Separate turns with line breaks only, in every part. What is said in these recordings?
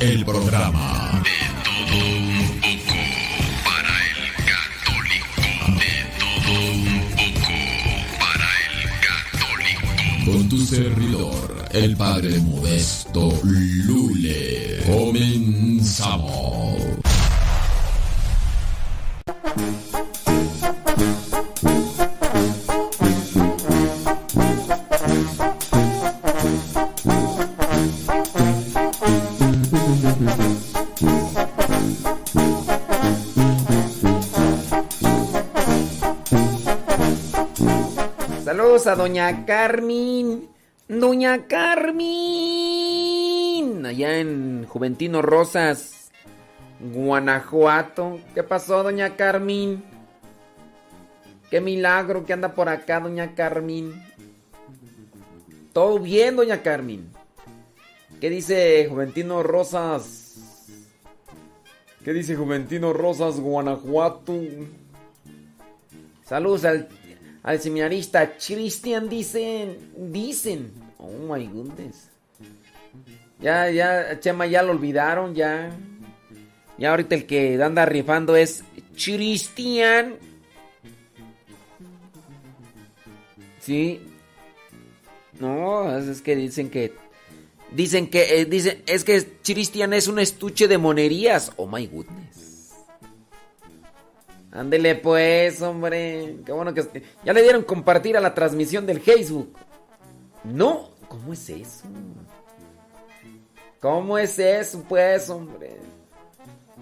el programa. De
doña Carmen. Doña Carmen. Allá en Juventino Rosas, Guanajuato. ¿Qué pasó, doña Carmen? Qué milagro que anda por acá, doña Carmen. Todo bien, doña Carmen. ¿Qué dice Juventino Rosas? ¿Qué dice Juventino Rosas, Guanajuato? Saludos al, al seminarista Cristian, dicen. Dicen. Oh my goodness. Ya, ya, Chema, ya lo olvidaron, ya. Ya ahorita el que anda rifando es Cristian. Sí. No, es que dicen que. Dicen que. Eh, dicen, es que Cristian es un estuche de monerías. Oh my goodness. Ándele pues, hombre. Qué bueno que. Ya le dieron compartir a la transmisión del Facebook. No. ¿Cómo es eso? ¿Cómo es eso, pues, hombre?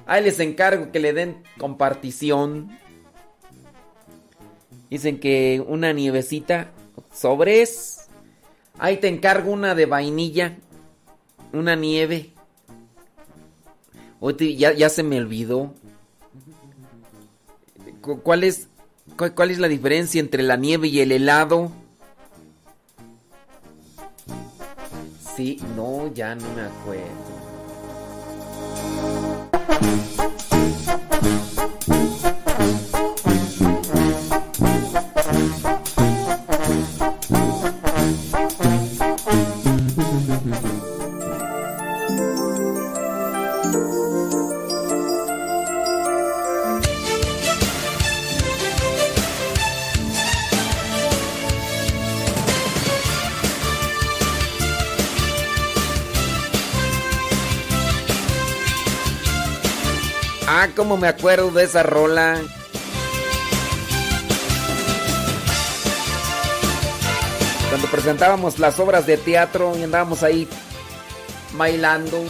Ahí les encargo que le den compartición. Dicen que una nievecita. Sobres. Ahí te encargo una de vainilla. Una nieve. Ya se me olvidó. ¿Cuál es, ¿Cuál es la diferencia entre la nieve y el helado? Sí, no, ya no me acuerdo. Cómo me acuerdo de esa rola. Cuando presentábamos las obras de teatro y andábamos ahí bailando.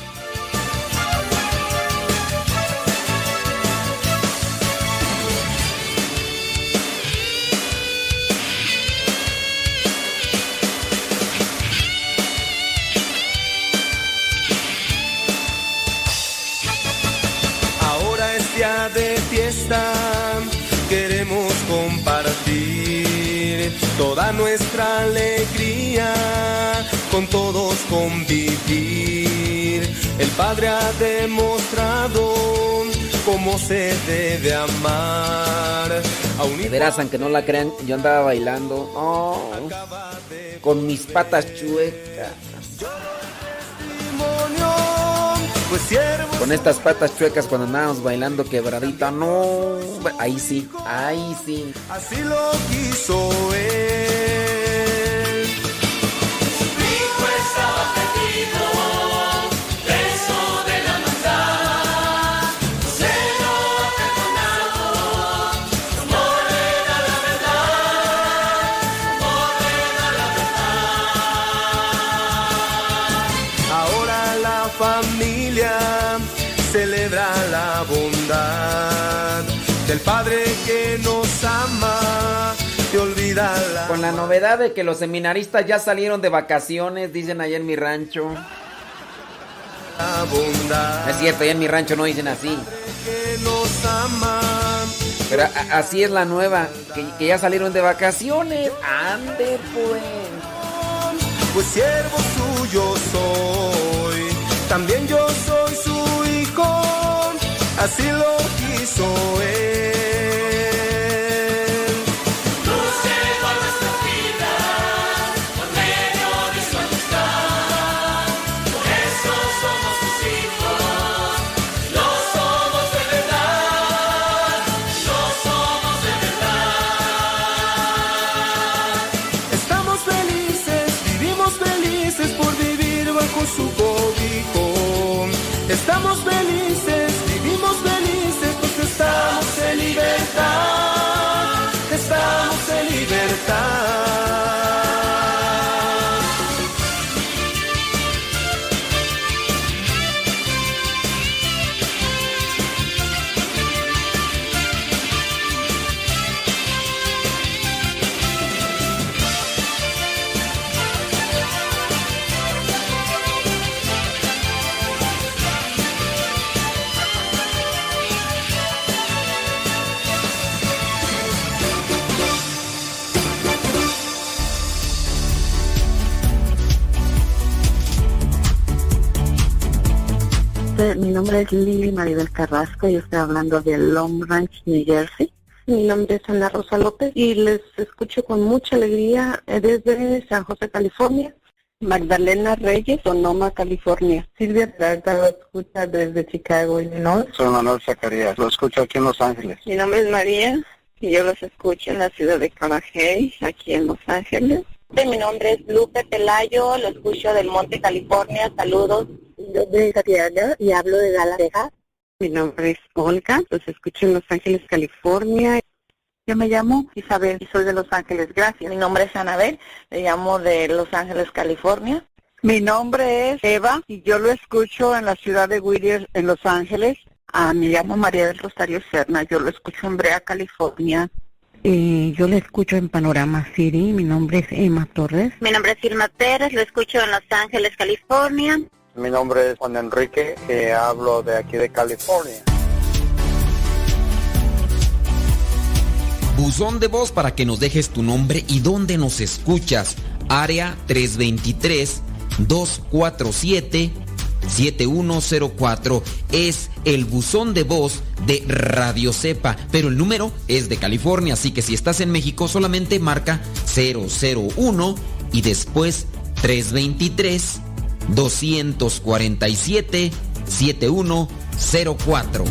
Queremos compartir toda nuestra alegría, con todos convivir. El Padre ha demostrado cómo se debe amar.
A Verás, aunque no la crean, yo andaba bailando oh, con mis patas chuecas. Con estas patas chuecas cuando andábamos bailando quebradita, no, ahí sí, ahí sí.
Así lo quiso él. La...
Novedad de que los seminaristas ya salieron de vacaciones, dicen allá en mi rancho. es cierto, allá en mi rancho no dicen así. Pero así es la nueva, que, que, ya salieron de vacaciones. Ande pues.
Pues siervo suyo soy, también yo soy su hijo así lo quiso él.
Nombre, mi nombre es Lili Maribel Carrasco y estoy hablando de Long Ranch, New Jersey. Mi nombre es Ana Rosa López y les escucho con mucha alegría eh, desde San José, California. Magdalena Reyes, Sonoma, California. Silvia Trata lo escucha desde Chicago, Illinois.
Soy Manuel Zacarías, lo escucho aquí en Los Ángeles.
Mi nombre es María y yo los escucho en la ciudad de Carajay, aquí en Los Ángeles. Mi nombre es Lupe Pelayo, lo escucho del Monte, California. Saludos. Yo soy Santiago y hablo de Dallas, Texas. Mi nombre es Olga, los escucho en Los Ángeles, California. Yo me llamo Isabel y soy de Los Ángeles, gracias. Mi nombre es Anabel, le llamo de Los Ángeles, California. Mi nombre es Eva y yo lo escucho en la ciudad de Whittier, en Los Ángeles. Ah, me llamo María del Rosario Serna, yo lo escucho en Brea, California.
Eh, yo lo escucho en Panorama City, mi nombre es Emma Torres.
Mi nombre es Irma Pérez, lo escucho en Los Ángeles, California.
Mi nombre es Juan Enrique y hablo de aquí de California.
Buzón de voz para que nos dejes tu nombre y dónde nos escuchas. Área 323-247-7104 es el buzón de voz de Radio Cepa, pero el número es de California, así que si estás en México solamente marca 001 y después 323 247 7104.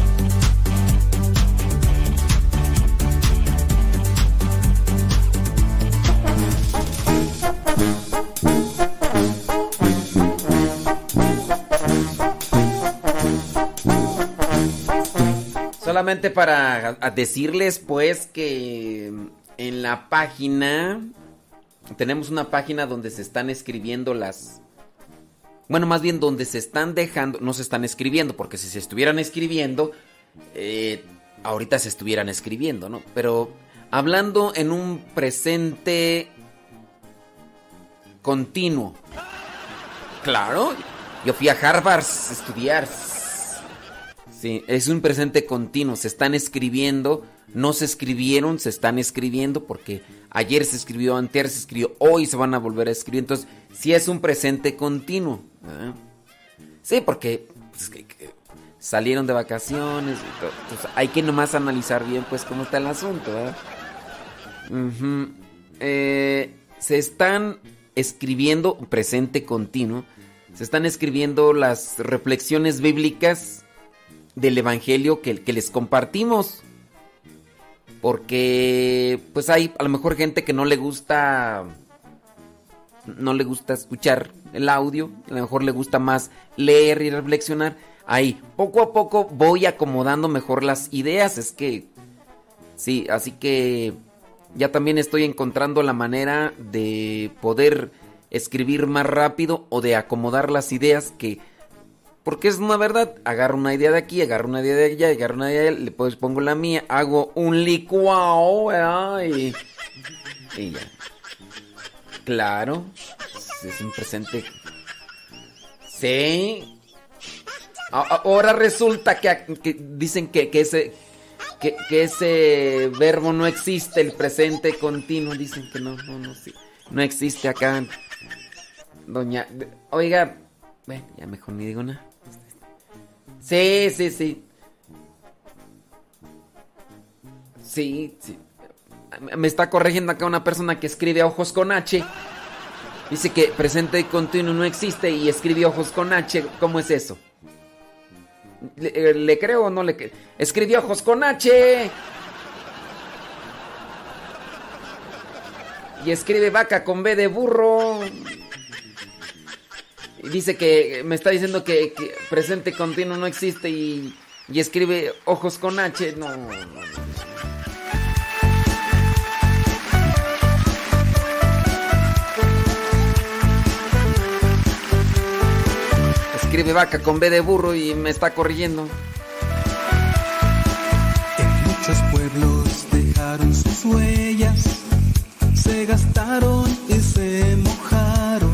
Solamente para decirles pues que en la página tenemos una página donde se están escribiendo las bueno, más bien donde se están dejando, no se están escribiendo, porque si se estuvieran escribiendo, eh, ahorita se estuvieran escribiendo, ¿no? Pero hablando en un presente continuo. Claro, yo fui a Harvard a estudiar. Sí, es un presente continuo, se están escribiendo, no se escribieron, se están escribiendo porque ayer se escribió, antes se escribió, hoy se van a volver a escribir, entonces sí es un presente continuo. ¿Verdad? Sí, porque pues, salieron de vacaciones, hay que nomás analizar bien pues cómo está el asunto. Ujú. Eh, se están escribiendo, presente continuo, se están escribiendo las reflexiones bíblicas del Evangelio que les compartimos. Porque pues hay a lo mejor gente que no le gusta no le gusta escuchar el audio, a lo mejor le gusta más leer y reflexionar. Ahí, poco a poco voy acomodando mejor las ideas, es que sí, así que ya también estoy encontrando la manera de poder escribir más rápido o de acomodar las ideas que porque es una verdad, agarro una idea de aquí, agarro una idea de allá, agarro una idea de allá, le pongo la mía, hago un licuado. Y, y ya. Claro, es un presente. Sí. Ahora resulta que, dicen que, que ese que, que ese verbo no existe, el presente continuo, dicen que no, no, no, sí, no existe acá. Doña, oiga, bueno, ya mejor ni digo nada. Sí, sí, sí. Sí, sí. Me está corrigiendo acá una persona que escribe ojos con H. Dice que presente continuo no existe y escribe ojos con H. ¿Cómo es eso? ¿Le, eh, creo o no le creo? Escribió ojos con H. Y escribe vaca con B de burro. Y dice que me está diciendo que, que presente continuo no existe y, y escribe ojos con H. No, no, no. Escribe vaca con B de burro y me está corrigiendo.
En muchos pueblos dejaron sus huellas, se gastaron y se mojaron,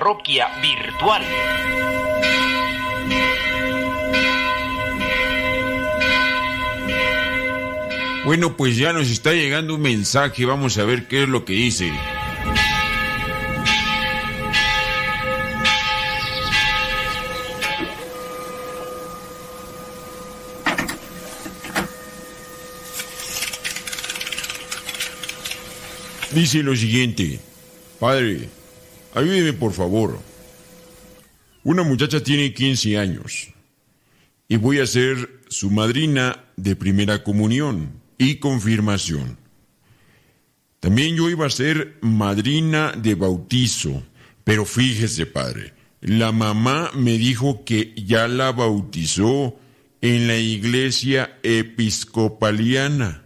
Parroquia virtual.
Bueno, pues ya nos está llegando un mensaje, vamos a ver qué es lo que dice. Dice lo siguiente, Padre, ayúdeme por favor. Una muchacha tiene 15 años y voy a ser su madrina de primera comunión y confirmación. También yo iba a ser madrina de bautizo, pero fíjese, padre, la mamá me dijo que ya la bautizó en la iglesia episcopaliana,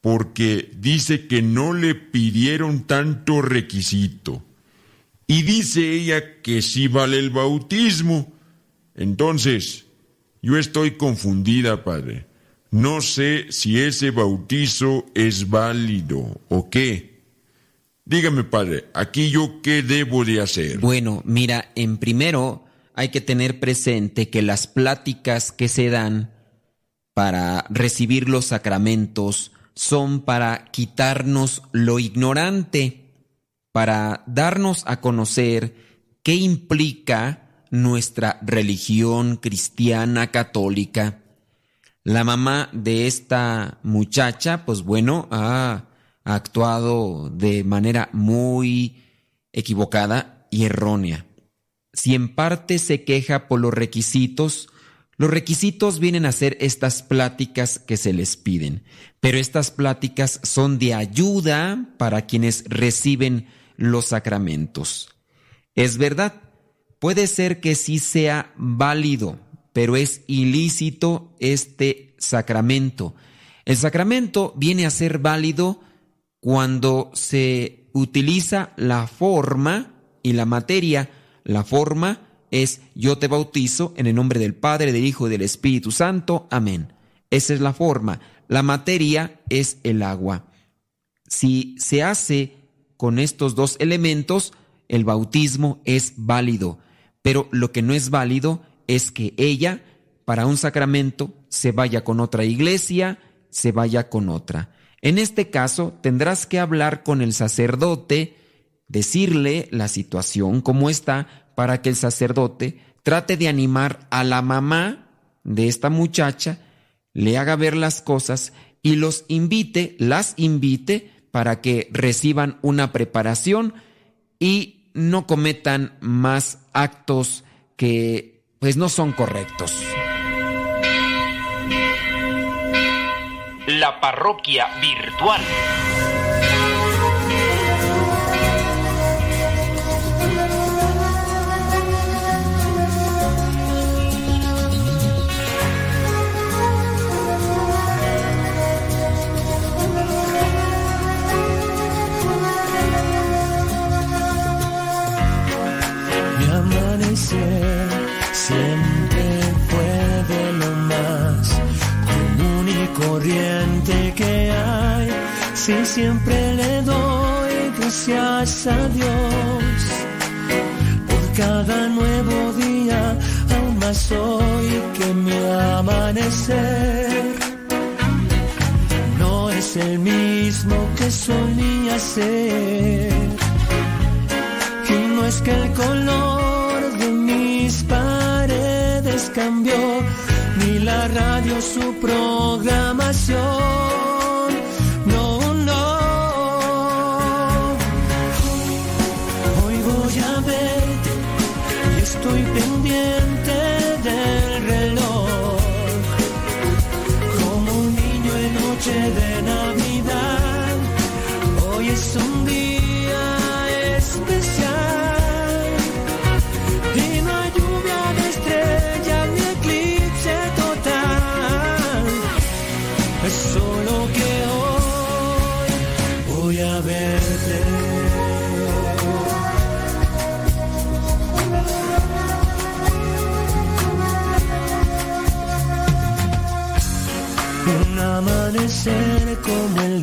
porque dice que no le pidieron tanto requisito. Y dice ella que sí vale el bautismo. Entonces, yo estoy confundida, padre. No sé si ese bautizo es válido o qué. Dígame, padre, aquí yo qué debo de hacer.
Bueno, mira, en primero hay que tener presente que las pláticas que se dan para recibir los sacramentos son para quitarnos lo ignorante, para darnos a conocer qué implica nuestra religión cristiana católica. La mamá de esta muchacha, pues bueno, ha actuado de manera muy equivocada y errónea. Si en parte se queja por los requisitos, los requisitos vienen a ser estas pláticas que se les piden, pero estas pláticas son de ayuda para quienes reciben los sacramentos. Es verdad, puede ser que sí sea válido, pero es ilícito este sacramento. El sacramento viene a ser válido cuando se utiliza la forma y la materia. La forma es yo te bautizo en el nombre del Padre, del Hijo y del Espíritu Santo. Amén. Esa es la forma. La materia es el agua. Si se hace con estos dos elementos, el bautismo es válido, pero lo que no es válido es que ella, para un sacramento, se vaya con otra iglesia, se vaya con otra. En este caso, tendrás que hablar con el sacerdote, decirle la situación como está, para que el sacerdote trate de animar a la mamá de esta muchacha, le haga ver las cosas y los invite, las invite para que reciban una preparación y no cometan más actos que pues no son correctos.
La parroquia virtual.
Corriente que hay. Sí, siempre le doy gracias a Dios por cada nuevo día, aún más hoy que mi amanecer no es el mismo que solía ser. Y no es que el color de mis paredes cambió, radio su programación.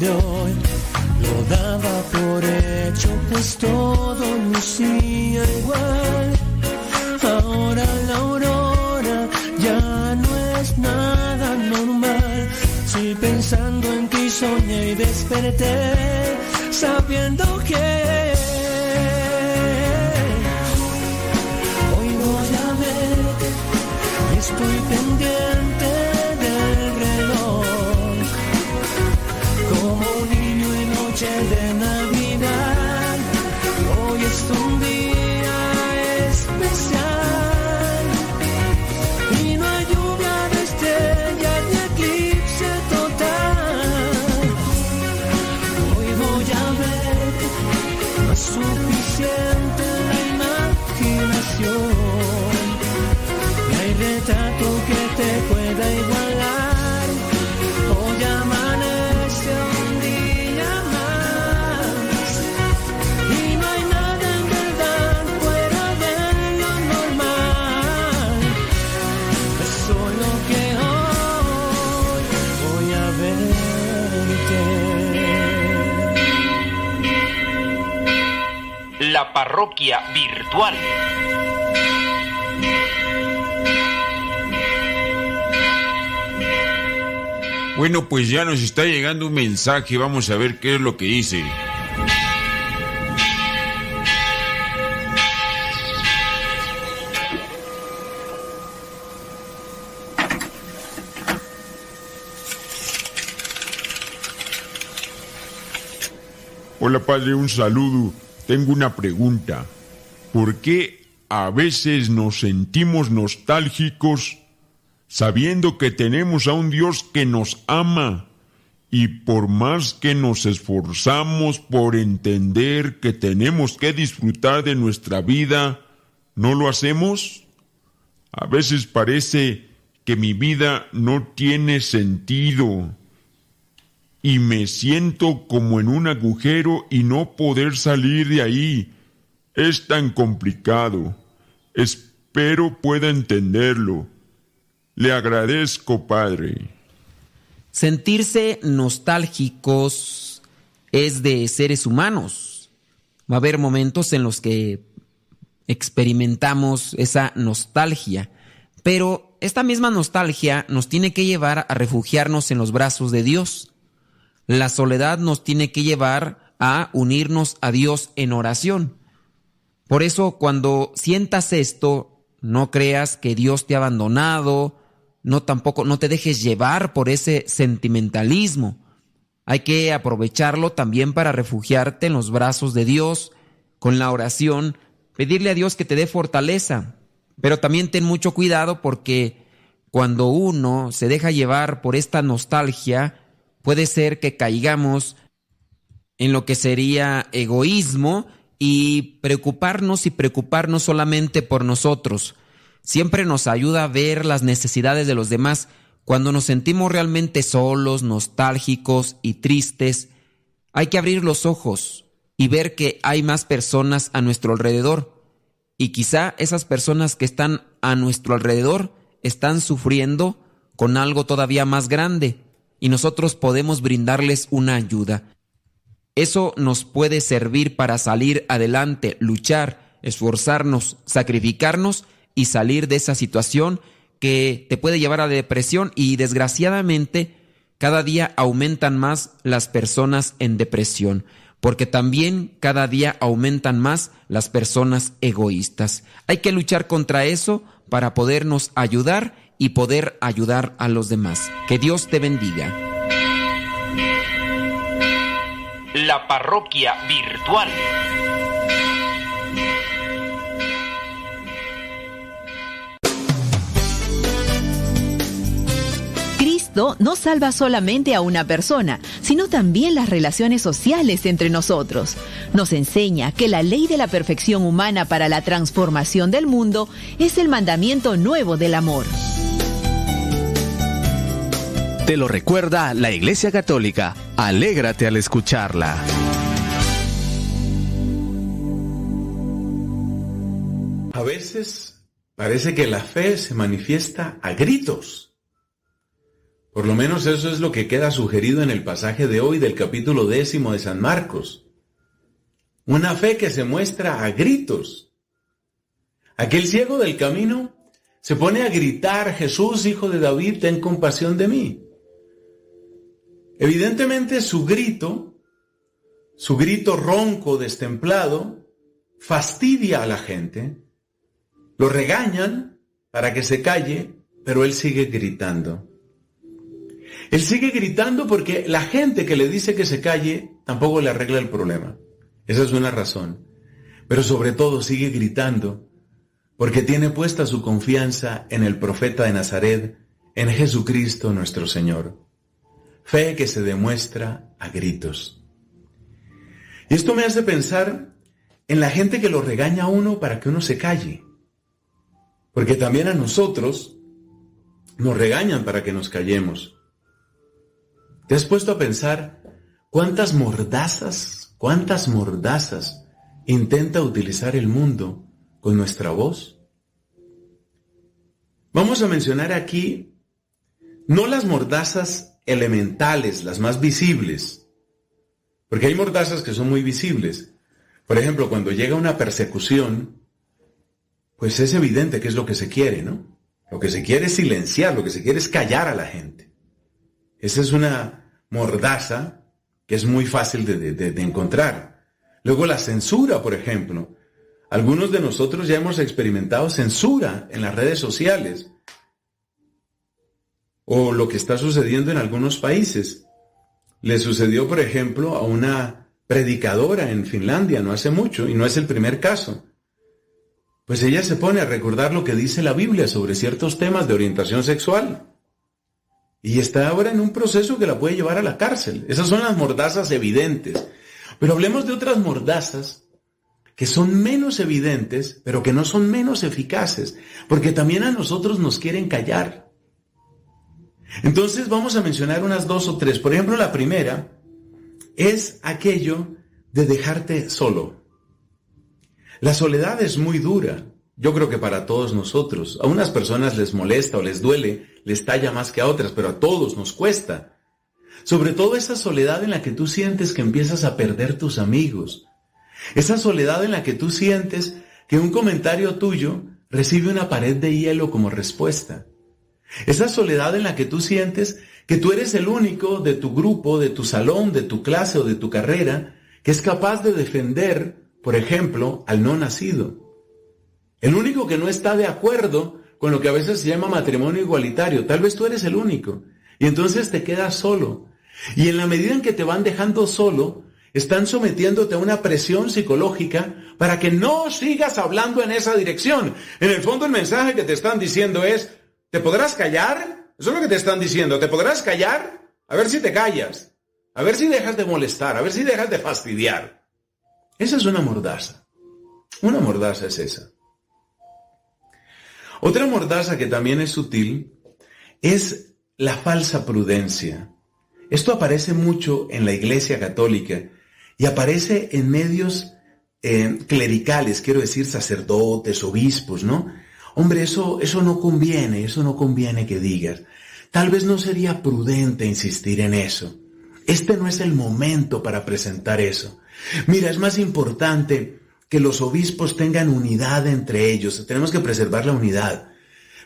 Lo daba por hecho, pues todo lucía igual. Ahora la aurora ya no es nada normal. Si pensando en ti soñé y desperté, sabiendo que
parroquia virtual.
Bueno, pues ya nos está llegando un mensaje, vamos a ver qué es lo que dice. Hola padre, un saludo. Tengo una pregunta. ¿Por qué a veces nos sentimos nostálgicos sabiendo que tenemos a un Dios que nos ama y por más que nos esforzamos por entender que tenemos que disfrutar de nuestra vida, ¿no lo hacemos? A veces parece que mi vida no tiene sentido y me siento como en un agujero y no poder salir de ahí. Es tan complicado. Espero pueda entenderlo. Le agradezco, Padre.
Sentirse nostálgicos es de seres humanos. Va a haber momentos en los que experimentamos esa nostalgia, pero esta misma nostalgia nos tiene que llevar a refugiarnos en los brazos de Dios. La soledad nos tiene que llevar a unirnos a Dios en oración. Por eso cuando sientas esto, no creas que Dios te ha abandonado, no tampoco no te dejes llevar por ese sentimentalismo. Hay que aprovecharlo también para refugiarte en los brazos de Dios con la oración, pedirle a Dios que te dé fortaleza. Pero también ten mucho cuidado porque cuando uno se deja llevar por esta nostalgia, puede ser que caigamos en lo que sería egoísmo y preocuparnos y preocuparnos solamente por nosotros. Siempre nos ayuda a ver las necesidades de los demás. Cuando nos sentimos realmente solos, nostálgicos y tristes, hay que abrir los ojos y ver que hay más personas a nuestro alrededor. Y quizá esas personas que están a nuestro alrededor están sufriendo con algo todavía más grande y nosotros podemos brindarles una ayuda. Eso nos puede servir para salir adelante, luchar, esforzarnos, sacrificarnos y salir de esa situación que te puede llevar a depresión y desgraciadamente cada día aumentan más las personas en depresión, porque también cada día aumentan más las personas egoístas. Hay que luchar contra eso para podernos ayudar y poder ayudar a los demás. Que Dios te bendiga.
La parroquia virtual.
Cristo no salva solamente a una persona, sino también las relaciones sociales entre nosotros. Nos enseña que la ley de la perfección humana para la transformación del mundo es el mandamiento nuevo del amor.
Te lo recuerda la Iglesia Católica. Alégrate al escucharla.
A veces parece que la fe se manifiesta a gritos. Por lo menos eso es lo que queda sugerido en el pasaje de hoy del capítulo décimo de San Marcos. Una fe que se muestra a gritos. Aquel ciego del camino se pone a gritar, Jesús, hijo de David, ten compasión de mí. Evidentemente su grito, su grito ronco, destemplado, fastidia a la gente. Lo regañan para que se calle, pero él sigue gritando. Él sigue gritando porque la gente que le dice que se calle tampoco le arregla el problema. Esa es una razón. Pero sobre todo sigue gritando porque tiene puesta su confianza en el profeta de Nazaret, en Jesucristo nuestro Señor. Fe que se demuestra a gritos. Y esto me hace pensar en la gente que lo regaña a uno para que uno se calle. Porque también a nosotros nos regañan para que nos callemos. ¿Te has puesto a pensar cuántas mordazas, cuántas mordazas intenta utilizar el mundo con nuestra voz? Vamos a mencionar aquí no las mordazas elementales, las más visibles, porque hay mordazas que son muy visibles. Por ejemplo, cuando llega una persecución, pues es evidente que es lo que se quiere, ¿no? Lo que se quiere es silenciar, lo que se quiere es callar a la gente. Esa es una mordaza que es muy fácil de, de, de, encontrar. Luego la censura, por ejemplo. Algunos de nosotros ya hemos experimentado censura en las redes sociales. O lo que está sucediendo en algunos países. Le sucedió, por ejemplo, a una predicadora en Finlandia no hace mucho, y no es el primer caso. Pues ella se pone a recordar lo que dice la Biblia sobre ciertos temas de orientación sexual. Y está ahora en un proceso que la puede llevar a la cárcel. Esas son las mordazas evidentes. Pero hablemos de otras mordazas que son menos evidentes, pero que no son menos eficaces, porque también a nosotros nos quieren callar. Entonces vamos a mencionar unas dos o tres. Por ejemplo, la primera es aquello de dejarte solo. La soledad es muy dura. Yo creo que para todos nosotros, a unas personas les molesta o les duele, les talla más que a otras, pero a todos nos cuesta. Sobre todo esa soledad en la que tú sientes que empiezas a perder tus amigos, Esa soledad en la que tú sientes que un comentario tuyo recibe una pared de hielo como respuesta. Esa soledad en la que tú sientes que tú eres el único de tu grupo, de tu salón, de tu clase o de tu carrera que es capaz de defender, por ejemplo, al no nacido. El único que no está de acuerdo con lo que a veces se llama matrimonio igualitario. Tal vez tú eres el único. Y entonces te quedas solo. Y en la medida en que te van dejando solo, están sometiéndote a una presión psicológica para que no sigas hablando en esa dirección. En el fondo el mensaje que te están diciendo es, ¿te podrás callar? Eso es lo que te están diciendo, ¿te podrás callar? A ver si te callas. A ver si dejas de molestar, a ver si dejas de fastidiar. Esa es una mordaza. Una mordaza es esa. Otra mordaza que también es sutil es la falsa prudencia. Esto aparece mucho en la Iglesia Católica y aparece en medios eh, clericales, quiero decir sacerdotes, obispos, ¿no? Hombre, eso, eso no conviene, eso no conviene que digas. Tal vez no sería prudente insistir en eso. Este no es el momento para presentar eso. Mira, es más importante que los obispos tengan unidad entre ellos. Tenemos que preservar la unidad.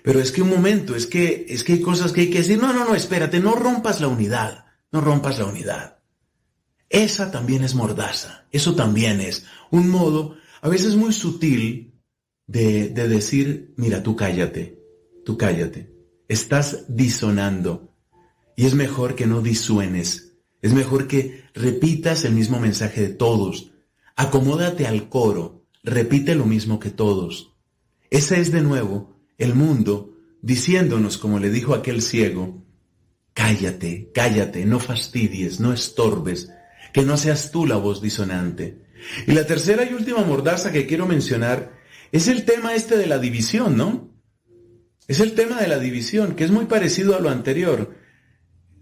Pero es que un momento, es que, es que hay cosas que hay que decir. No, no, no, espérate, no rompas la unidad. No rompas la unidad. Esa también es mordaza. Eso también es un modo, a veces muy sutil, de, de decir, mira, tú cállate, tú cállate. Estás disonando. Y es mejor que no disuenes. Es mejor que repitas el mismo mensaje de todos. Acomódate al coro. Repite lo mismo que todos. Ese es de nuevo el mundo diciéndonos, como le dijo aquel ciego, cállate, cállate, no fastidies, no estorbes, que no seas tú la voz disonante. Y la tercera y última mordaza que quiero mencionar es el tema este de la división, ¿no? Es el tema de la división, que es muy parecido a lo anterior.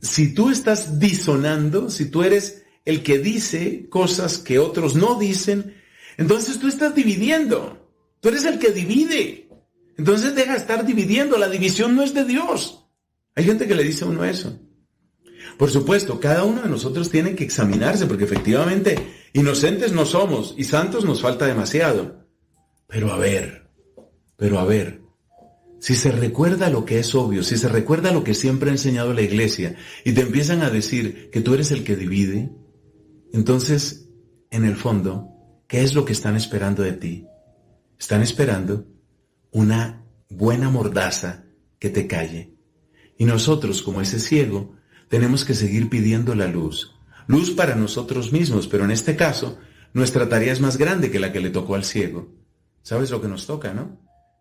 Si tú estás disonando, si tú eres el que dice cosas que otros no dicen, entonces tú estás dividiendo. Tú eres el que divide. Entonces deja de estar dividiendo. La división no es de Dios. Hay gente que le dice a uno eso. Por supuesto, cada uno de nosotros tiene que examinarse porque efectivamente inocentes no somos y santos nos falta demasiado. Pero a ver, pero a ver, si se recuerda lo que es obvio, si se recuerda lo que siempre ha enseñado la iglesia y te empiezan a decir que tú eres el que divide, entonces, en el fondo, ¿qué es lo que están esperando de ti? Están esperando una buena mordaza que te calle. Y nosotros, como ese ciego, tenemos que seguir pidiendo la luz. Luz para nosotros mismos, pero en este caso, nuestra tarea es más grande que la que le tocó al ciego. ¿Sabes lo que nos toca, no?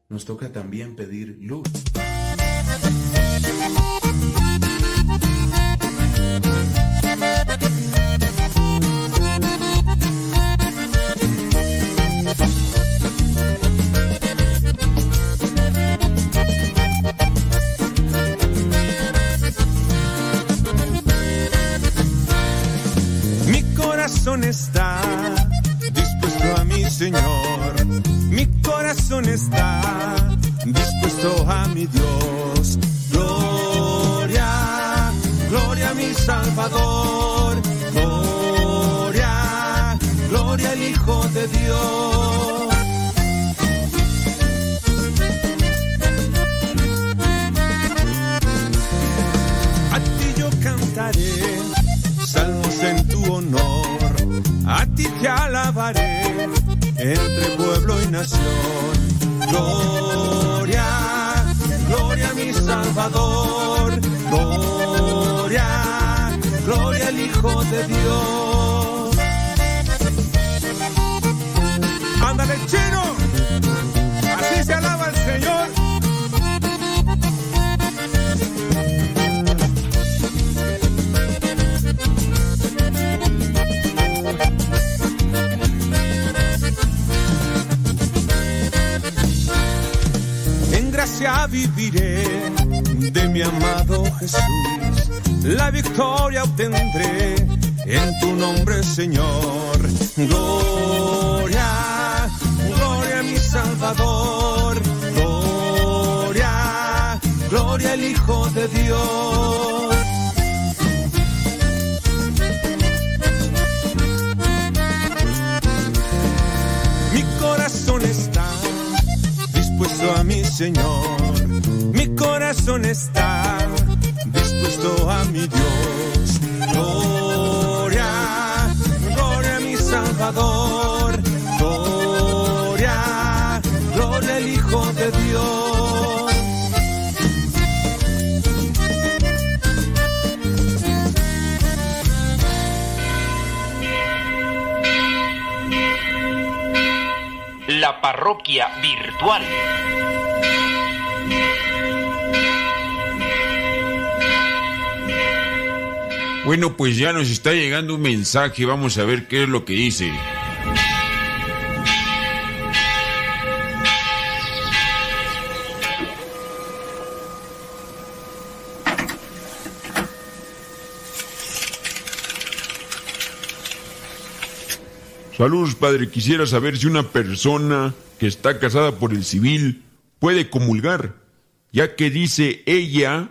Nos toca también pedir luz.
Está dispuesto a mi Dios. Gloria, gloria a mi Salvador. Gloria, gloria al Hijo de Dios. A ti yo cantaré salmos en tu honor. A ti te alabaré entre pueblo y nación. Gloria, gloria a mi Salvador. Gloria, gloria al Hijo de Dios. Ándale, chino. Viviré de mi amado Jesús. La victoria obtendré en tu nombre, Señor. Gloria, gloria a mi Salvador. Gloria, gloria al Hijo de Dios. Señor. Mi corazón está dispuesto a mi Dios. Gloria, gloria mi Salvador. Gloria, gloria al Hijo de Dios.
La parroquia virtual.
Bueno, pues ya nos está llegando un mensaje, vamos a ver qué es lo que dice. Saludos, padre. Quisiera saber si una persona que está casada por el civil puede comulgar, ya que dice ella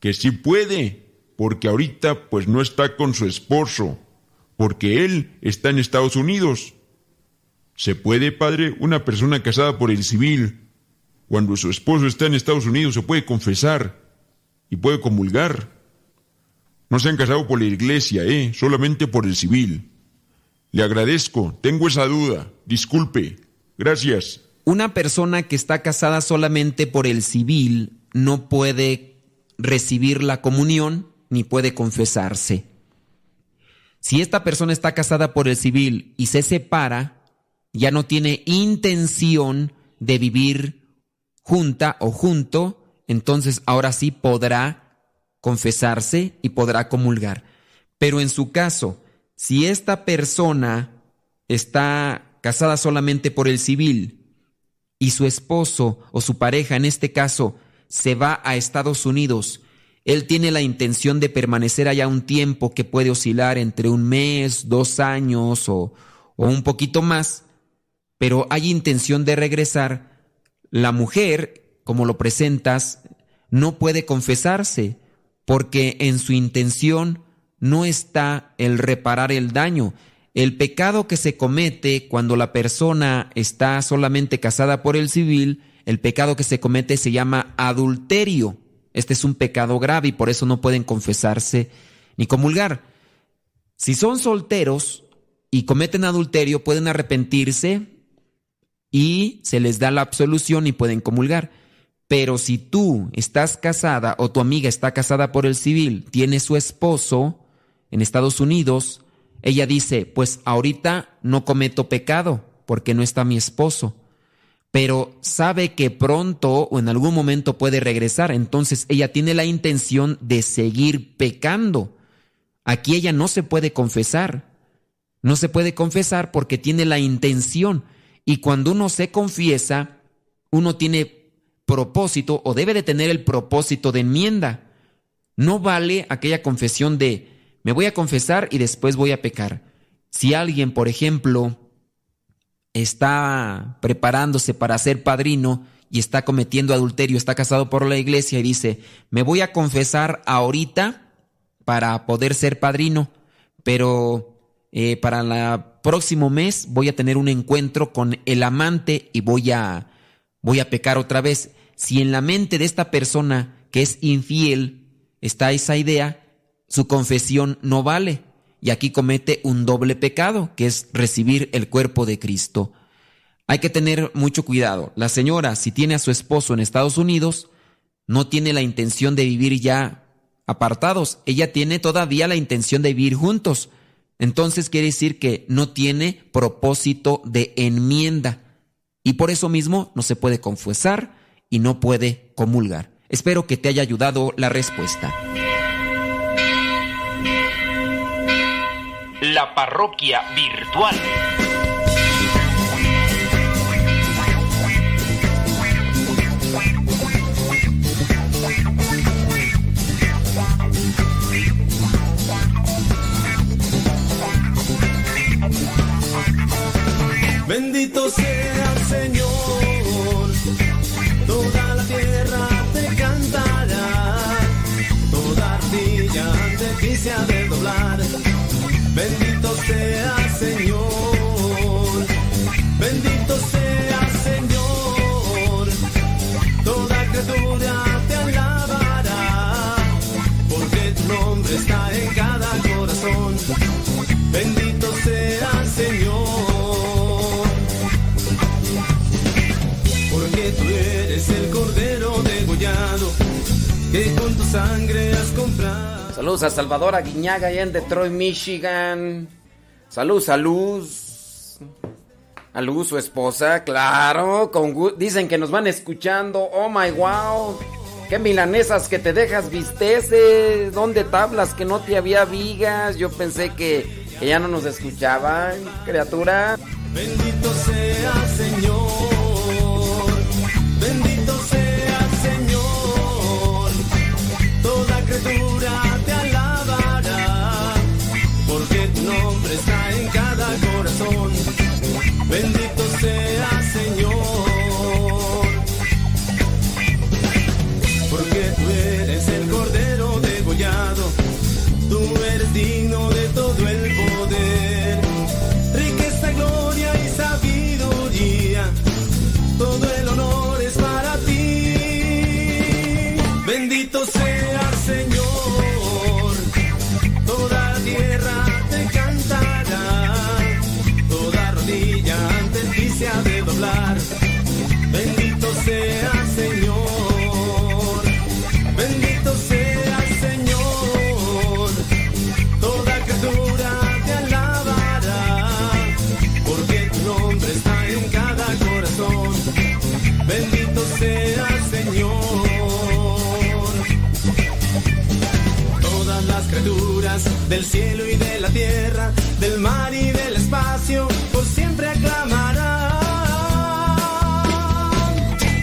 que sí puede, porque ahorita pues no está con su esposo, porque él está en Estados Unidos. ¿Se puede, padre, una persona casada por el civil, cuando su esposo está en Estados Unidos, se puede confesar y puede comulgar? No se han casado por la iglesia, ¿eh? Solamente por el civil. Le agradezco, tengo esa duda. Disculpe. Gracias.
Una persona que está casada solamente por el civil no puede recibir la comunión ni puede confesarse. Si esta persona está casada por el civil y se separa, ya no tiene intención de vivir junta o junto, entonces ahora sí podrá confesarse y podrá comulgar. Pero en su caso, si esta persona está casada solamente por el civil y su esposo o su pareja en este caso se va a Estados Unidos, él tiene la intención de permanecer allá un tiempo que puede oscilar entre un mes, dos años o, un poquito más, pero hay intención de regresar, la mujer, como lo presentas, no puede confesarse porque en su intención no está el reparar el daño. El pecado que se comete cuando la persona está solamente casada por el civil, el pecado que se comete se llama adulterio. Este es un pecado grave y por eso no pueden confesarse ni comulgar. Si son solteros y cometen adulterio, pueden arrepentirse y se les da la absolución y pueden comulgar. Pero si tú estás casada o tu amiga está casada por el civil, tiene su esposo en Estados Unidos, ella dice, pues ahorita no cometo pecado porque no está mi esposo, pero sabe que pronto o en algún momento puede regresar, entonces ella tiene la intención de seguir pecando. Aquí ella no se puede confesar, no se puede confesar porque tiene la intención y cuando uno se confiesa, uno tiene propósito o debe de tener el propósito de enmienda. No vale aquella confesión de me voy a confesar y después voy a pecar. Si alguien, por ejemplo, está preparándose para ser padrino y está cometiendo adulterio, está casado por la iglesia y dice, me voy a confesar ahorita para poder ser padrino, pero eh, para el próximo mes voy a tener un encuentro con el amante y voy a, voy a pecar otra vez. Si en la mente de esta persona que es infiel está esa idea, su confesión no vale y aquí comete un doble pecado, que es recibir el cuerpo de Cristo. Hay que tener mucho cuidado. La señora, si tiene a su esposo en Estados Unidos, no tiene la intención de vivir ya apartados, ella tiene todavía la intención de vivir juntos. Entonces quiere decir que no tiene propósito de enmienda y por eso mismo no se puede confesar y no puede comulgar. Espero que te haya ayudado la respuesta.
La parroquia virtual.
Bendito sea
que con tu sangre has comprado.
Saludos a Salvador Aguiñaga allá en Detroit, Michigan. Saludos a Luz. A Luz, su esposa, claro. Con Dicen que nos van escuchando. Oh my wow. Qué milanesas que te dejas visteces. ¿Dónde tablas que no te había vigas? Yo pensé que, que ya no nos escuchaban, criatura.
Bendito sea Señor, del cielo y de la tierra, del mar y del espacio, por siempre aclamarán.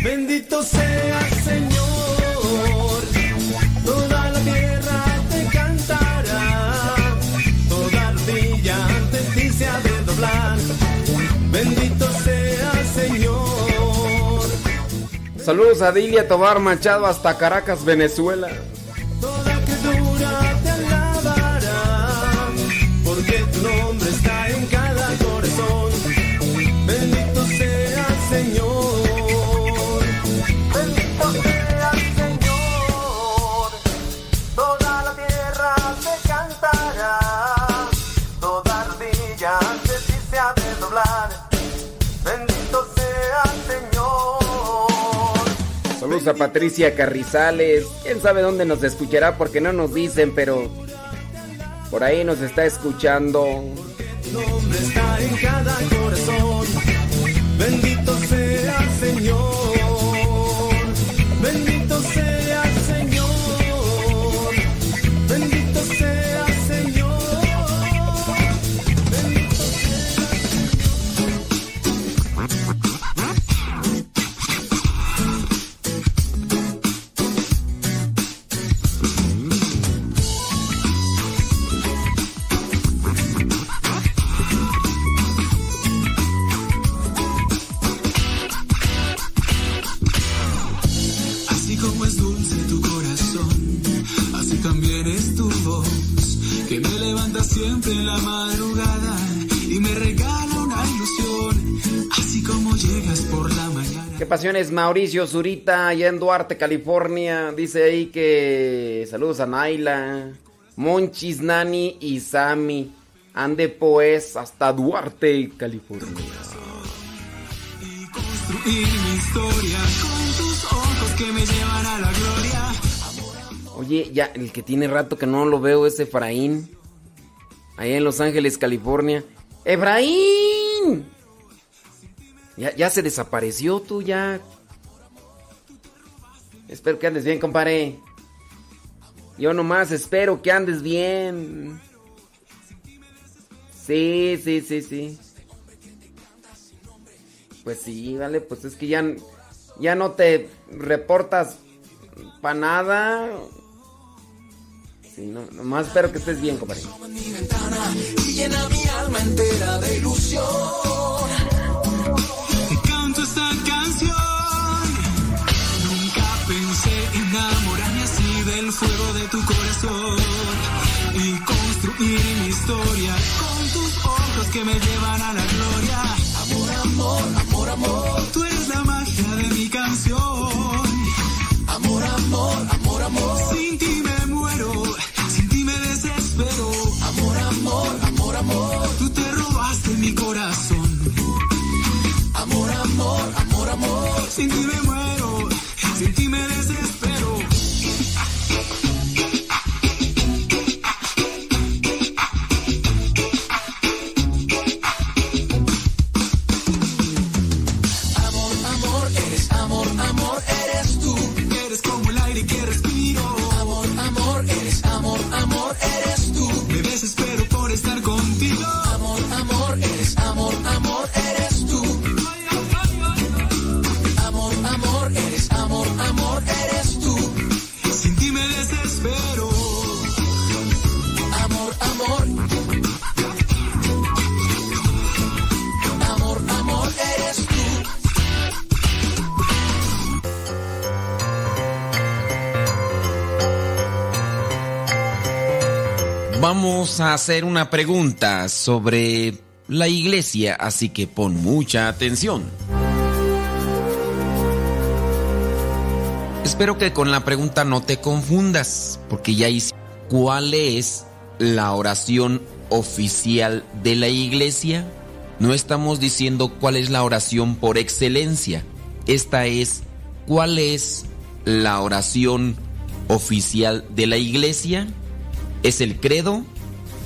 Bendito sea Señor. Toda la tierra te cantará, toda rodilla ante ti se ha de doblar. Bendito sea Señor.
Saludos a Dilia Tobar Machado hasta Caracas, Venezuela. Patricia Carrizales. Quién sabe dónde nos escuchará porque no nos dicen, pero por ahí nos está escuchando.
Está en cada corazón. Bendito sea Señor.
Mauricio Zurita, allá en Duarte, California. Dice ahí que saludos a Naila, Monchis, Nani y Sammy. Ande pues hasta Duarte, California.
Construir mi historia con tus ojos que me llevan a la gloria.
Oye, ya, el que tiene rato que no lo veo es Efraín. Allá en Los Ángeles, California. ¡Efraín! Ya, ya se desapareció tú, ya. Espero que andes bien, compadre. Yo nomás espero que andes bien. Sí, sí, sí, sí. Pues sí, vale, pues es que ya, ya no te reportas para nada. Sí, no, nomás espero que estés bien, compadre.
Enamorarme así del fuego de tu corazón y construir mi historia con tus ojos que me llevan a la gloria. Amor, amor, amor, amor. Tú eres la magia de mi canción. Amor, amor, amor, amor. Sin ti me muero, sin ti me desespero. Amor, amor, amor, amor. Tú te robaste mi corazón. Amor, amor, amor, amor. Sin ti me muero, sin ti me desespero.
Hacer una pregunta sobre la iglesia, así que pon mucha atención. Espero que con la pregunta no te confundas, porque ya hice cuál es la oración oficial de la iglesia. No estamos diciendo cuál es la oración por excelencia. Esta es cuál es la oración oficial de la iglesia. ¿Es el credo?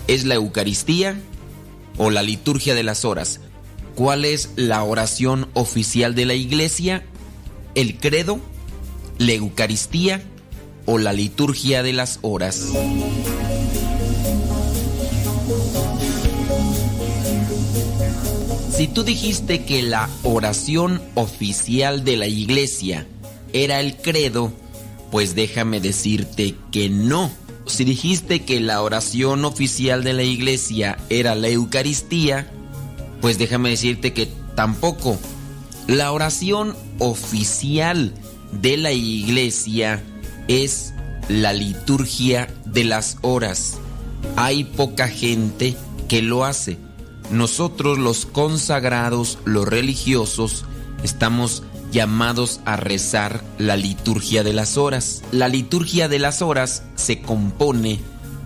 ¿Es la Eucaristía? ¿O la liturgia de las horas? ¿Cuál es la oración oficial de la iglesia? ¿El credo? ¿La Eucaristía? ¿O la liturgia de las horas? Si tú dijiste que la oración oficial de la iglesia era el credo, pues déjame decirte que no. Si dijiste que la oración oficial de la iglesia era la Eucaristía, pues déjame decirte que tampoco. La oración oficial de la iglesia es la liturgia de las horas. Hay poca gente que lo hace. Nosotros los consagrados, los religiosos, estamos llamados a rezar la liturgia de las horas. La liturgia de las horas se compone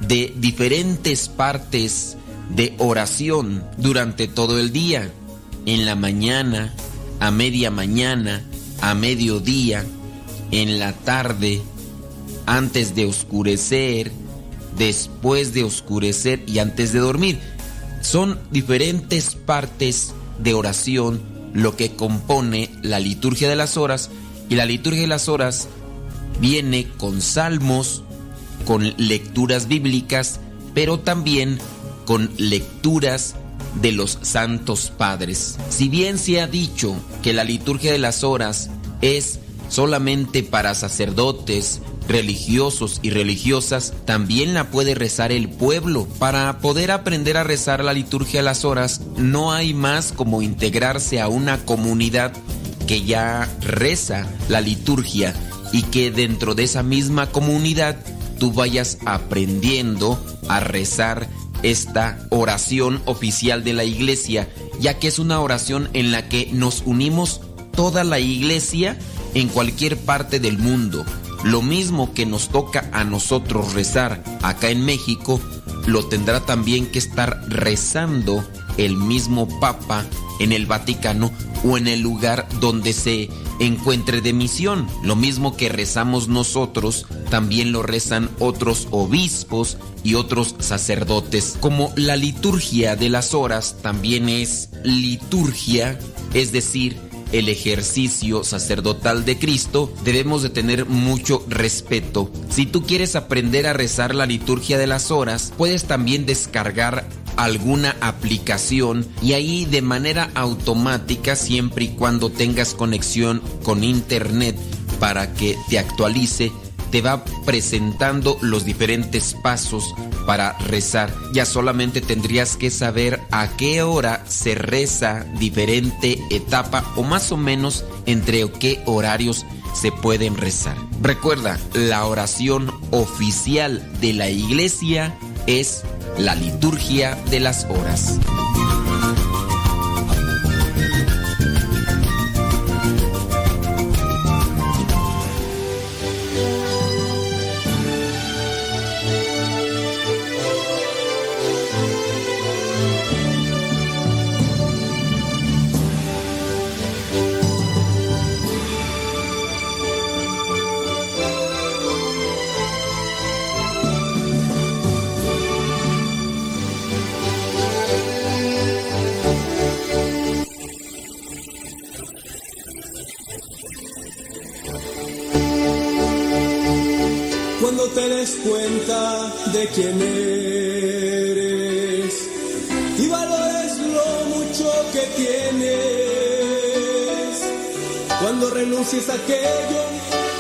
de diferentes partes de oración durante todo el día. En la mañana, a media mañana, a mediodía, en la tarde, antes de oscurecer, después de oscurecer y antes de dormir. Son diferentes partes de oración lo que compone la liturgia de las horas y la liturgia de las horas viene con salmos, con lecturas bíblicas, pero también con lecturas de los santos padres. Si bien se ha dicho que la liturgia de las horas es solamente para sacerdotes, religiosos y religiosas, también la puede rezar el pueblo. Para poder aprender a rezar la liturgia de las horas, no hay más como integrarse a una comunidad que ya reza la liturgia y que dentro de esa misma comunidad tú vayas aprendiendo a rezar esta oración oficial de la iglesia, ya que es una oración en la que nos unimos toda la iglesia en cualquier parte del mundo. Lo mismo que nos toca a nosotros rezar acá en México, lo tendrá también que estar rezando el mismo Papa en el Vaticano o en el lugar donde se encuentre de misión. Lo mismo que rezamos nosotros, también lo rezan otros obispos y otros sacerdotes. Como la liturgia de las horas también es liturgia, es decir, el ejercicio sacerdotal de Cristo, debemos de tener mucho respeto. Si tú quieres aprender a rezar la liturgia de las horas, puedes también descargar alguna aplicación y ahí de manera automática, siempre y cuando tengas conexión con internet para que te actualice, te va presentando los diferentes pasos para rezar. Ya solamente tendrías que saber a qué hora se reza diferente etapa o más o menos entre qué horarios se pueden rezar. Recuerda, la oración oficial de la iglesia es la liturgia de las horas.
De quién eres y valores lo mucho que tienes. Cuando renuncies a aquello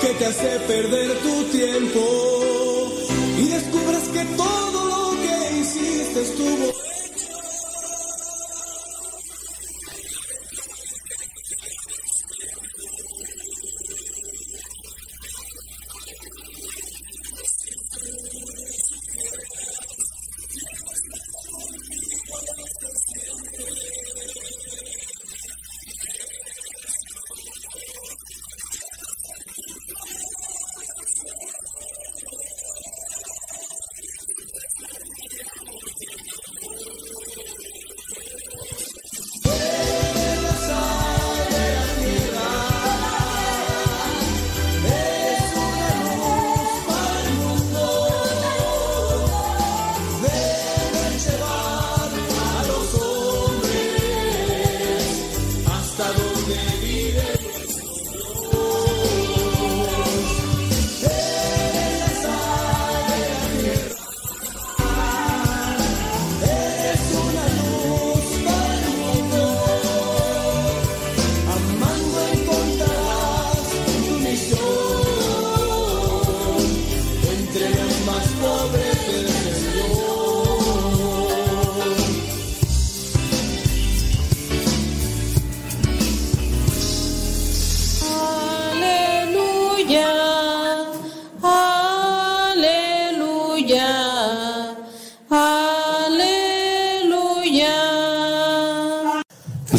que te hace perder tu tiempo y descubras que todo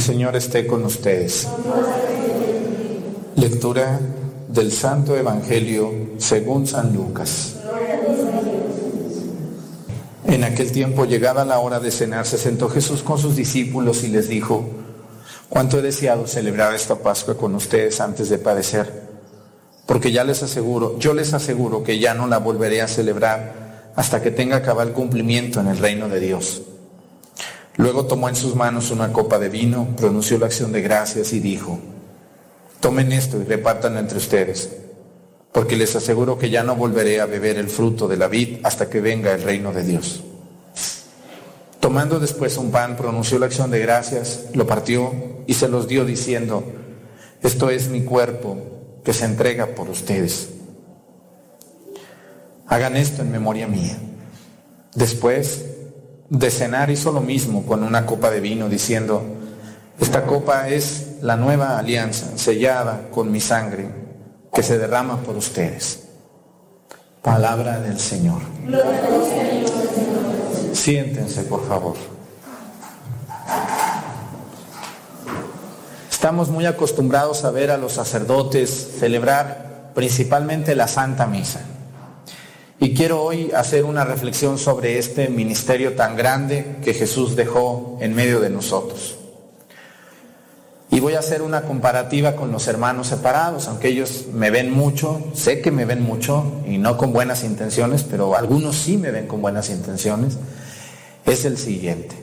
Señor
esté con ustedes. Lectura del Santo Evangelio según San Lucas. En aquel tiempo, llegada la hora de cenar, se sentó Jesús con sus discípulos y les dijo, cuánto he deseado celebrar esta Pascua con ustedes antes de padecer, porque ya les aseguro, yo les aseguro que ya no la volveré a celebrar hasta que tenga cabal cumplimiento en el reino de Dios. Luego tomó en sus manos una copa de vino, pronunció la acción de gracias y dijo, tomen esto y repártanlo entre ustedes, porque les aseguro que ya no volveré a beber el fruto de la vid hasta que venga el reino de Dios. Tomando después un pan, pronunció la acción de gracias, lo partió y se los dio diciendo, esto es mi cuerpo que se entrega por ustedes. Hagan esto en memoria mía. Después de cenar hizo lo mismo con una copa de vino, diciendo, esta copa es la nueva alianza sellada con mi sangre que se derrama por ustedes. Palabra del Señor. Siéntense, por favor. Estamos muy acostumbrados a ver a los sacerdotes celebrar principalmente la Santa Misa. Y quiero hoy hacer una reflexión sobre este ministerio tan grande que Jesús dejó en medio de nosotros. Y voy a hacer una comparativa con los hermanos separados, aunque ellos me ven mucho, sé que me ven mucho y no con buenas intenciones, pero algunos sí me ven con buenas intenciones, es el siguiente.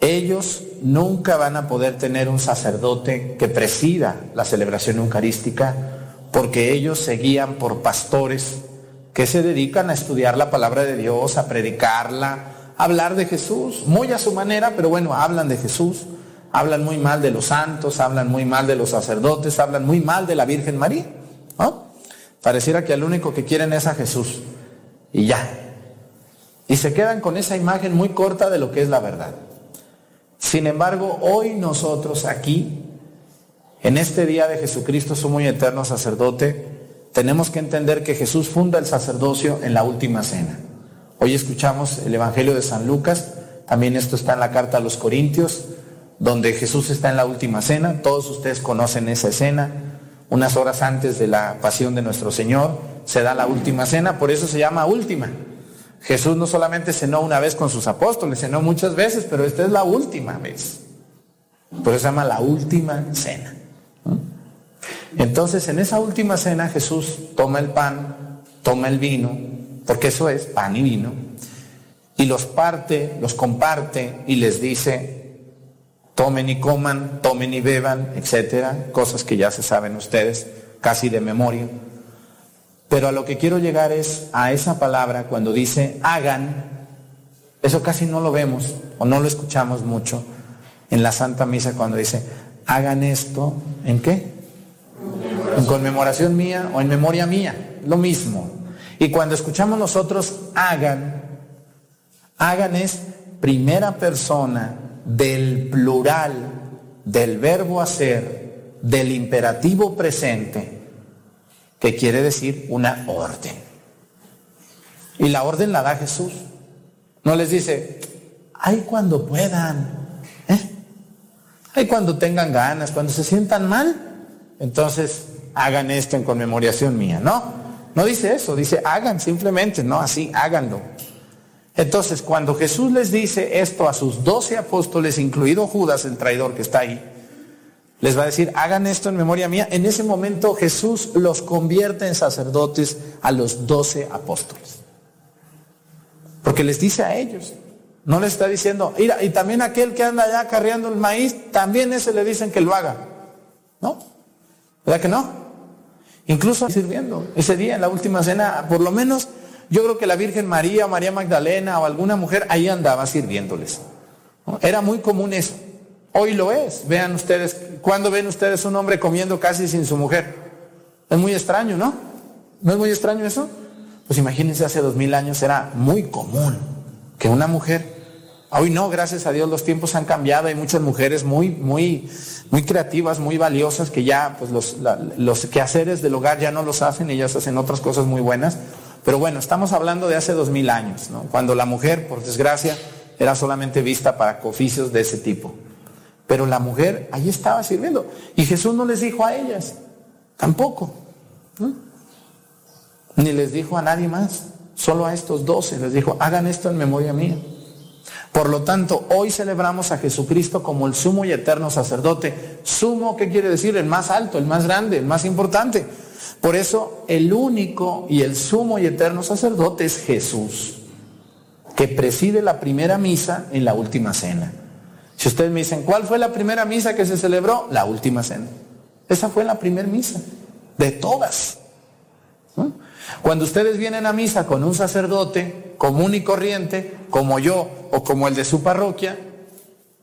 Ellos nunca van a poder tener un sacerdote que presida la celebración eucarística porque ellos se guían por pastores que se dedican a estudiar la palabra de Dios, a predicarla, a hablar de Jesús, muy a su manera, pero bueno, hablan de Jesús, hablan muy mal de los santos, hablan muy mal de los sacerdotes, hablan muy mal de la Virgen María. ¿no? Pareciera que el único que quieren es a Jesús. Y ya. Y se quedan con esa imagen muy corta de lo que es la verdad. Sin embargo, hoy nosotros aquí, en este día de Jesucristo, su muy eterno sacerdote, tenemos que entender que Jesús funda el sacerdocio en la última cena. Hoy escuchamos el Evangelio de San Lucas, también esto está en la carta a los Corintios, donde Jesús está en la última cena, todos ustedes conocen esa escena, unas horas antes de la pasión de nuestro Señor, se da la última cena, por eso se llama última. Jesús no solamente cenó una vez con sus apóstoles, cenó muchas veces, pero esta es la última vez. Por eso se llama la última cena. Entonces, en esa última cena Jesús toma el pan, toma el vino, porque eso es pan y vino, y los parte, los comparte y les dice, tomen y coman, tomen y beban, etcétera, cosas que ya se saben ustedes, casi de memoria. Pero a lo que quiero llegar es a esa palabra cuando dice hagan, eso casi no lo vemos o no lo escuchamos mucho en la Santa Misa cuando dice hagan esto, ¿en qué? En conmemoración mía o en memoria mía, lo mismo. Y cuando escuchamos nosotros hagan, hagan es primera persona del plural del verbo hacer, del imperativo presente, que quiere decir una orden. Y la orden la da Jesús. No les dice, ay cuando puedan, ¿eh? ay cuando tengan ganas, cuando se sientan mal, entonces hagan esto en conmemoración mía. No, no dice eso, dice hagan simplemente, no así, háganlo. Entonces, cuando Jesús les dice esto a sus doce apóstoles, incluido Judas, el traidor que está ahí, les va a decir, hagan esto en memoria mía. En ese momento Jesús los convierte en sacerdotes a los doce apóstoles. Porque les dice a ellos, No le está diciendo, y también aquel que anda allá carreando el maíz, también ese le dicen que lo haga. ¿No? ¿Verdad que no? Incluso sirviendo. Ese día, en la última cena, por lo menos, yo creo que la Virgen María, María Magdalena o alguna mujer ahí andaba sirviéndoles. Era muy común eso. Hoy lo es. Vean ustedes, ¿cuándo ven ustedes un hombre comiendo casi sin su mujer? Es muy extraño, ¿no? ¿No es muy extraño eso? Pues imagínense, hace dos mil años era muy común que una mujer, hoy no, gracias a Dios los tiempos han cambiado, hay muchas mujeres muy, muy, muy creativas, muy valiosas, que ya pues los, quehaceres del hogar ya no los hacen, ellas hacen otras cosas muy buenas. Pero bueno, estamos hablando de hace dos mil años, ¿no? Cuando la mujer, por desgracia, era solamente vista para oficios de ese tipo. Pero la mujer ahí estaba sirviendo. Y Jesús no les dijo a ellas, tampoco. ¿no? Ni les dijo a nadie más, solo a estos doce les dijo, hagan esto en memoria mía. Por lo tanto, hoy celebramos a Jesucristo como el sumo y eterno sacerdote. Sumo, ¿qué quiere decir? El más alto, el más grande, el más importante. Por eso, el único y el sumo y eterno sacerdote es Jesús, que preside la primera misa en la última cena. Si ustedes me dicen, ¿cuál fue la primera misa que se celebró? La última cena. Esa fue la primera misa, de todas. ¿no? Cuando ustedes vienen a misa con un sacerdote común y corriente, como yo o como el de su parroquia,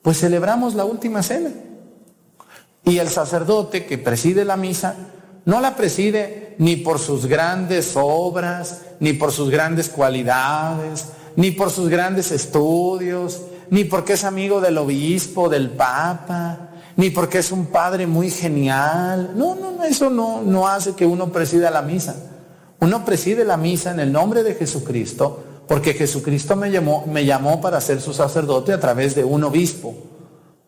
pues celebramos la última cena. Y el sacerdote que preside la misa no la preside ni por sus grandes obras, ni por sus grandes cualidades, ni por sus grandes estudios, ni porque es amigo del obispo, del papa, ni porque es un padre muy genial. No, no, eso no, no hace que uno presida la misa. Uno preside la misa en el nombre de Jesucristo porque Jesucristo me llamó, me llamó para ser su sacerdote a través de un obispo.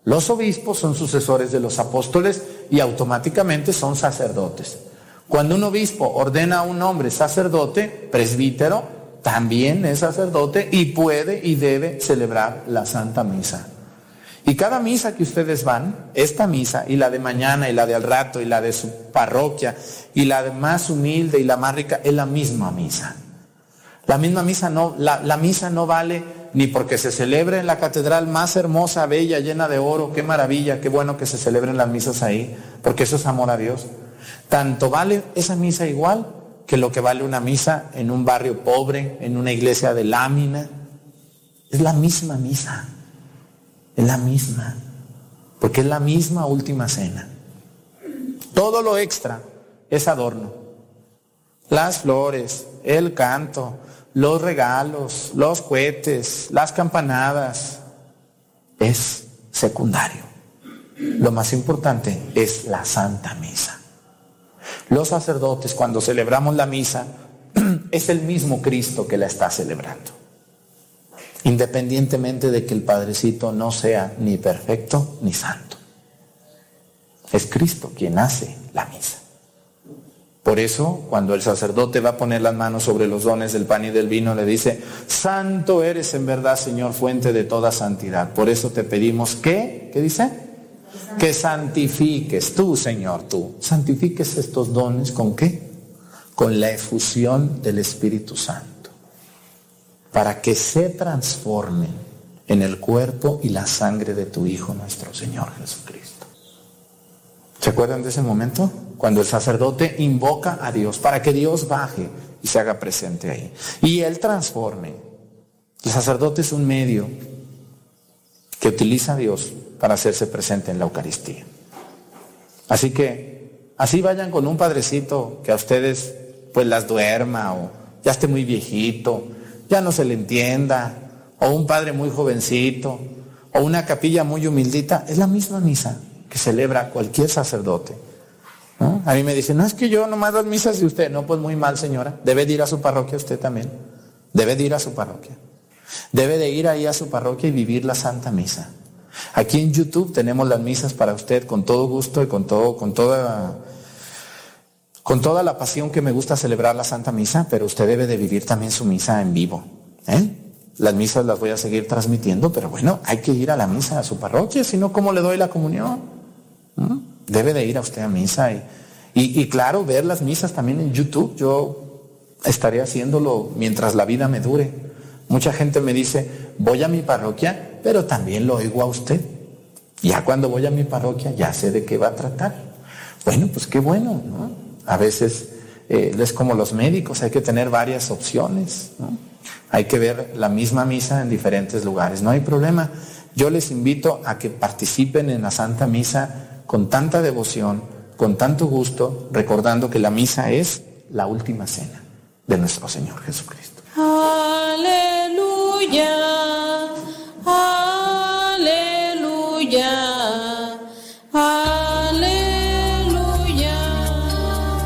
Los obispos son sucesores de los apóstoles y automáticamente son sacerdotes. Cuando un obispo ordena a un hombre sacerdote, presbítero, también es sacerdote y puede y debe celebrar la Santa Misa. Y cada misa que ustedes van, esta misa y la de mañana y la de al rato y la de su parroquia y la de más humilde y la más rica, es la misma misa. La misma misa no, la, la misa no vale ni porque se celebre en la catedral más hermosa, bella, llena de oro, qué maravilla, qué bueno que se celebren las misas ahí, porque eso es amor a Dios. Tanto vale esa misa igual que lo que vale una misa en un barrio pobre, en una iglesia de lámina. Es la misma misa. Es la misma. Porque es la misma última cena. Todo lo extra es adorno. Las flores, el canto, los regalos, los cohetes, las campanadas, es secundario. Lo más importante es la Santa Misa. Los sacerdotes cuando celebramos la misa es el mismo Cristo que la está celebrando. Independientemente de que el Padrecito no sea ni perfecto ni santo. Es Cristo quien hace la misa. Por eso, cuando el sacerdote va a poner las manos sobre los dones del pan y del vino, le dice, Santo eres en verdad, Señor, fuente de toda santidad. Por eso te pedimos que, ¿qué dice? Que santifiques tú, Señor, tú. Santifiques estos dones con qué? Con la efusión del Espíritu Santo. Para que se transformen en el cuerpo y la sangre de tu Hijo, nuestro Señor Jesucristo. ¿Se acuerdan de ese momento? Cuando el sacerdote invoca a Dios para que Dios baje y se haga presente ahí. Y Él transforme. El sacerdote es un medio que utiliza a Dios para hacerse presente en la Eucaristía. Así que así vayan con un padrecito que a ustedes pues las duerma o ya esté muy viejito, ya no se le entienda, o un padre muy jovencito, o una capilla muy humildita, es la misma misa que celebra cualquier sacerdote. ¿no? A mí me dicen, no es que yo nomás las misas de usted. No, pues muy mal, señora. Debe de ir a su parroquia usted también. Debe de ir a su parroquia. Debe de ir ahí a su parroquia y vivir la Santa Misa. Aquí en YouTube tenemos las misas para usted con todo gusto y con todo, con toda, con toda la pasión que me gusta celebrar la Santa Misa, pero usted debe de vivir también su misa en vivo. ¿eh? Las misas las voy a seguir transmitiendo, pero bueno, hay que ir a la misa a su parroquia, si no, ¿cómo le doy la comunión? Debe de ir a usted a misa y, y, y claro, ver las misas también en YouTube. Yo estaré haciéndolo mientras la vida me dure. Mucha gente me dice, voy a mi parroquia, pero también lo oigo a usted. Ya cuando voy a mi parroquia ya sé de qué va a tratar. Bueno, pues qué bueno, ¿no? A veces eh, es como los médicos, hay que tener varias opciones, ¿no? Hay que ver la misma misa en diferentes lugares, no hay problema. Yo les invito a que participen en la Santa Misa con tanta devoción, con tanto gusto, recordando que la misa es la última cena de nuestro Señor Jesucristo.
Aleluya.